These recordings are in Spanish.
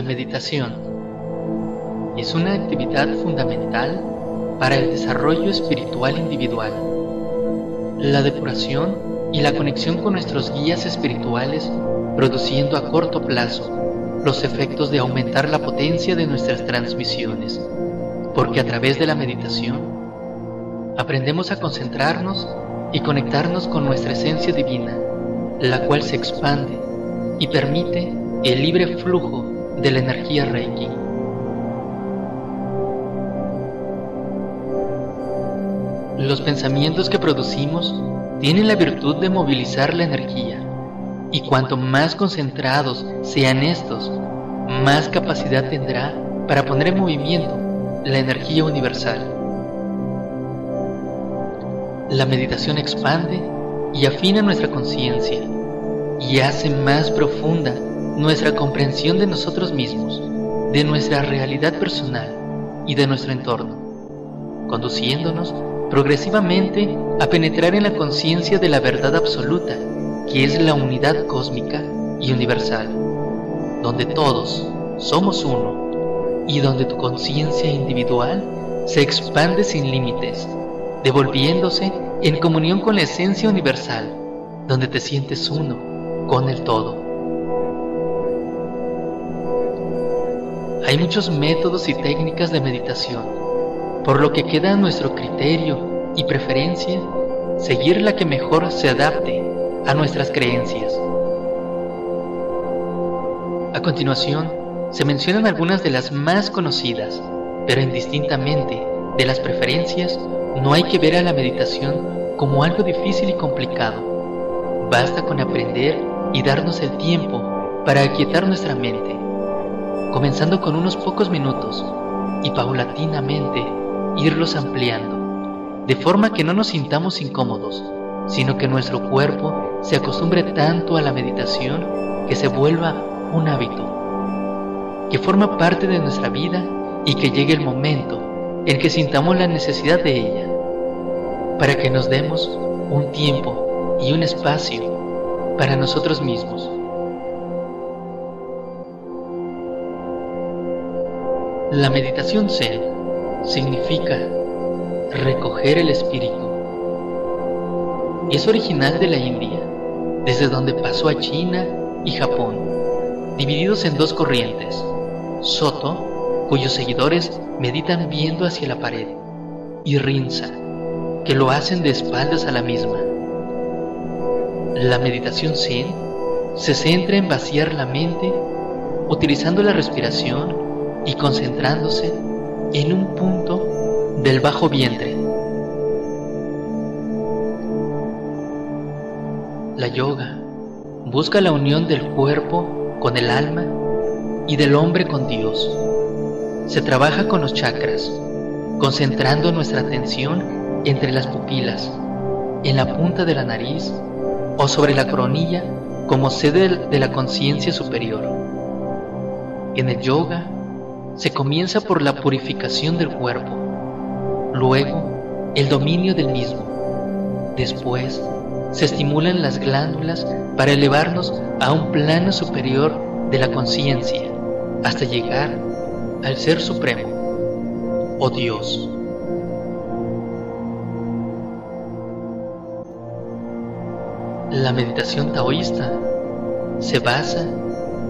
La meditación es una actividad fundamental para el desarrollo espiritual individual. La depuración y la conexión con nuestros guías espirituales produciendo a corto plazo los efectos de aumentar la potencia de nuestras transmisiones, porque a través de la meditación aprendemos a concentrarnos y conectarnos con nuestra esencia divina, la cual se expande y permite el libre flujo de la energía Reiki. Los pensamientos que producimos tienen la virtud de movilizar la energía y cuanto más concentrados sean estos, más capacidad tendrá para poner en movimiento la energía universal. La meditación expande y afina nuestra conciencia y hace más profunda nuestra comprensión de nosotros mismos, de nuestra realidad personal y de nuestro entorno, conduciéndonos progresivamente a penetrar en la conciencia de la verdad absoluta que es la unidad cósmica y universal, donde todos somos uno y donde tu conciencia individual se expande sin límites, devolviéndose en comunión con la esencia universal, donde te sientes uno con el todo. Hay muchos métodos y técnicas de meditación, por lo que queda a nuestro criterio y preferencia seguir la que mejor se adapte a nuestras creencias. A continuación, se mencionan algunas de las más conocidas, pero indistintamente de las preferencias, no hay que ver a la meditación como algo difícil y complicado. Basta con aprender y darnos el tiempo para aquietar nuestra mente, comenzando con unos pocos minutos y paulatinamente irlos ampliando, de forma que no nos sintamos incómodos, sino que nuestro cuerpo se acostumbre tanto a la meditación que se vuelva un hábito, que forma parte de nuestra vida y que llegue el momento en que sintamos la necesidad de ella, para que nos demos un tiempo y un espacio para nosotros mismos. La meditación Zen significa recoger el espíritu. Es original de la India desde donde pasó a China y Japón, divididos en dos corrientes, Soto, cuyos seguidores meditan viendo hacia la pared, y Rinza, que lo hacen de espaldas a la misma. La meditación Zen se centra en vaciar la mente utilizando la respiración y concentrándose en un punto del bajo vientre La yoga busca la unión del cuerpo con el alma y del hombre con Dios. Se trabaja con los chakras, concentrando nuestra atención entre las pupilas, en la punta de la nariz o sobre la coronilla como sede de la conciencia superior. En el yoga se comienza por la purificación del cuerpo, luego el dominio del mismo, después se estimulan las glándulas para elevarnos a un plano superior de la conciencia hasta llegar al Ser Supremo o Dios. La meditación taoísta se basa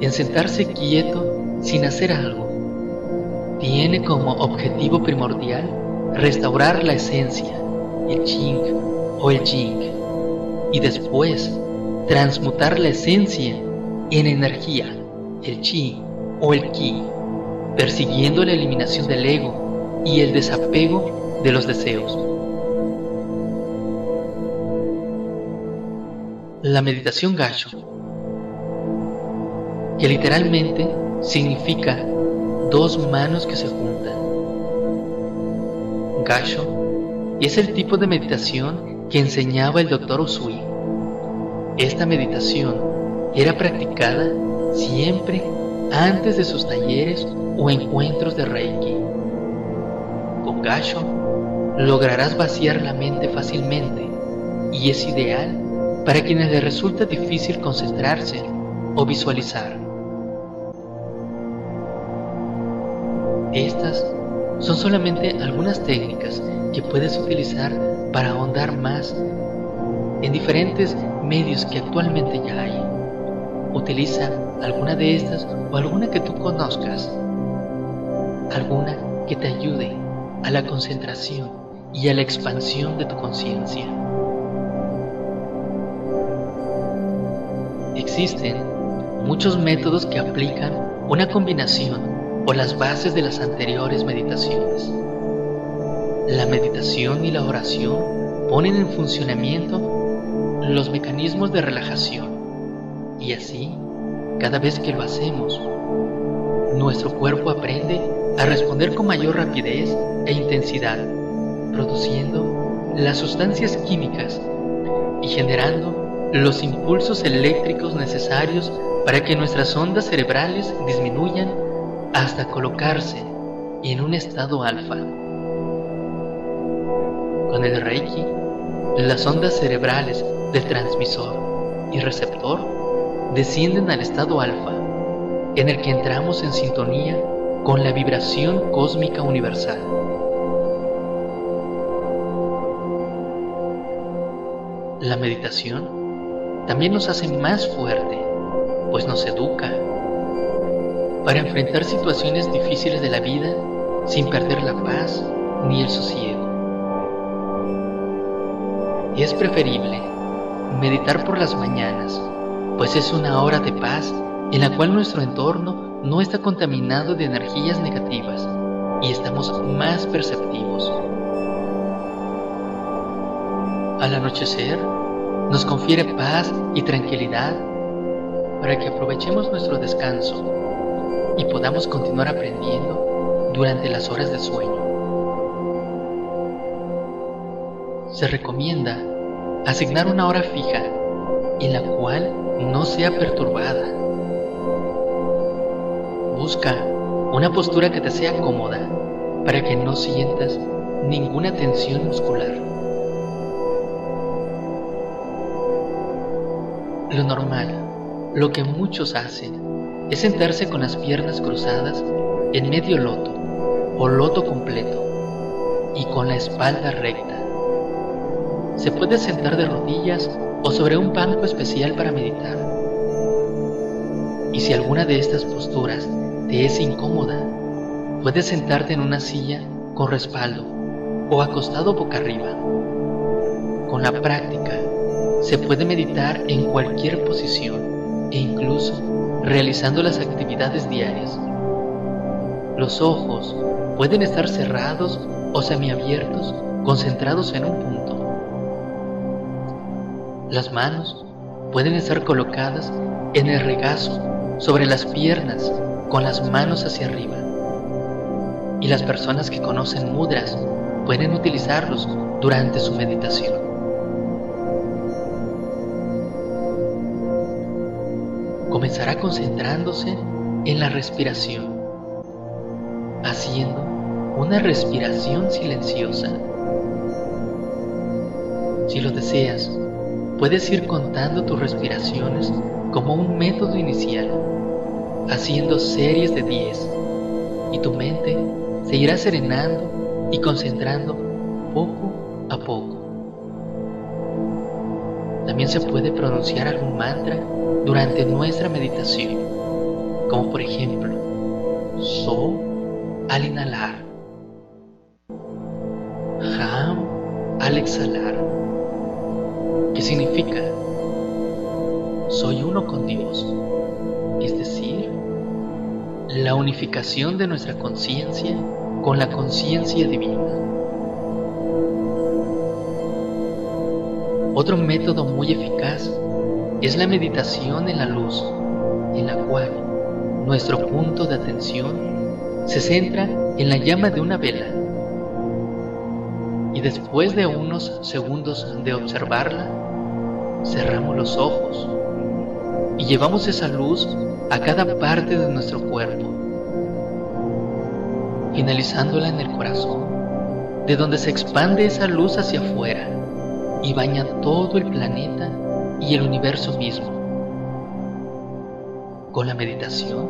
en sentarse quieto sin hacer algo. Tiene como objetivo primordial restaurar la esencia, el Ching o el Jing y después transmutar la esencia en energía, el chi o el ki, persiguiendo la eliminación del ego y el desapego de los deseos. La meditación gacho, que literalmente significa dos manos que se juntan. Gacho es el tipo de meditación que enseñaba el doctor Usui. Esta meditación era practicada siempre antes de sus talleres o encuentros de Reiki. Con Gasho lograrás vaciar la mente fácilmente y es ideal para quienes les resulta difícil concentrarse o visualizar. Estas son solamente algunas técnicas que puedes utilizar para ahondar más en diferentes medios que actualmente ya hay. Utiliza alguna de estas o alguna que tú conozcas, alguna que te ayude a la concentración y a la expansión de tu conciencia. Existen muchos métodos que aplican una combinación o las bases de las anteriores meditaciones. La meditación y la oración ponen en funcionamiento los mecanismos de relajación y así, cada vez que lo hacemos, nuestro cuerpo aprende a responder con mayor rapidez e intensidad, produciendo las sustancias químicas y generando los impulsos eléctricos necesarios para que nuestras ondas cerebrales disminuyan hasta colocarse en un estado alfa. Con el Reiki, las ondas cerebrales del transmisor y receptor descienden al estado alfa, en el que entramos en sintonía con la vibración cósmica universal. La meditación también nos hace más fuerte, pues nos educa para enfrentar situaciones difíciles de la vida sin perder la paz ni el sosiego. Y es preferible meditar por las mañanas, pues es una hora de paz en la cual nuestro entorno no está contaminado de energías negativas y estamos más perceptivos. Al anochecer, nos confiere paz y tranquilidad para que aprovechemos nuestro descanso y podamos continuar aprendiendo durante las horas de sueño. Se recomienda asignar una hora fija en la cual no sea perturbada. Busca una postura que te sea cómoda para que no sientas ninguna tensión muscular. Lo normal, lo que muchos hacen, es sentarse con las piernas cruzadas en medio loto o loto completo y con la espalda recta. Se puede sentar de rodillas o sobre un banco especial para meditar. Y si alguna de estas posturas te es incómoda, puedes sentarte en una silla con respaldo o acostado boca arriba. Con la práctica, se puede meditar en cualquier posición e incluso realizando las actividades diarias. Los ojos pueden estar cerrados o semiabiertos, concentrados en un punto. Las manos pueden estar colocadas en el regazo sobre las piernas con las manos hacia arriba. Y las personas que conocen mudras pueden utilizarlos durante su meditación. Comenzará concentrándose en la respiración, haciendo una respiración silenciosa. Si lo deseas, puedes ir contando tus respiraciones como un método inicial, haciendo series de 10, y tu mente se irá serenando y concentrando poco a poco. También se puede pronunciar algún mantra durante nuestra meditación, como por ejemplo, So al inhalar, Ham al exhalar, que significa soy uno con Dios, es decir, la unificación de nuestra conciencia con la conciencia divina. Otro método muy eficaz es la meditación en la luz, en la cual nuestro punto de atención se centra en la llama de una vela. Y después de unos segundos de observarla, cerramos los ojos y llevamos esa luz a cada parte de nuestro cuerpo, finalizándola en el corazón, de donde se expande esa luz hacia afuera y baña todo el planeta y el universo mismo. Con la meditación,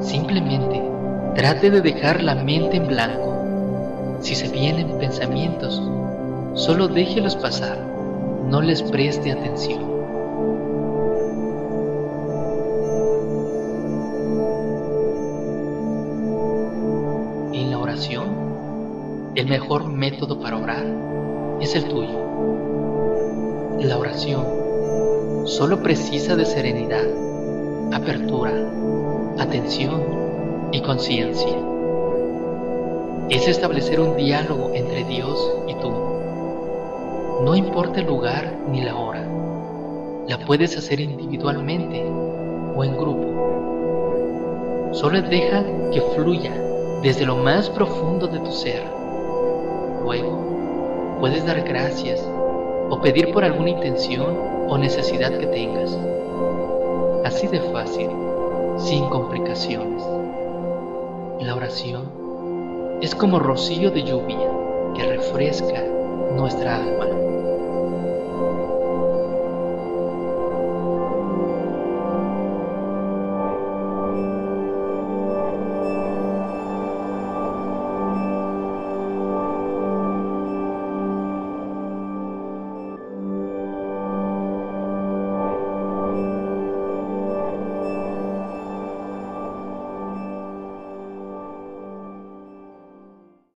simplemente Trate de dejar la mente en blanco. Si se vienen pensamientos, solo déjelos pasar, no les preste atención. En la oración, el mejor método para orar es el tuyo. La oración solo precisa de serenidad, apertura, atención y conciencia. Es establecer un diálogo entre Dios y tú. No importa el lugar ni la hora. La puedes hacer individualmente o en grupo. Solo deja que fluya desde lo más profundo de tu ser. Luego, puedes dar gracias o pedir por alguna intención o necesidad que tengas. Así de fácil, sin complicaciones. La oración es como rocío de lluvia que refresca nuestra alma.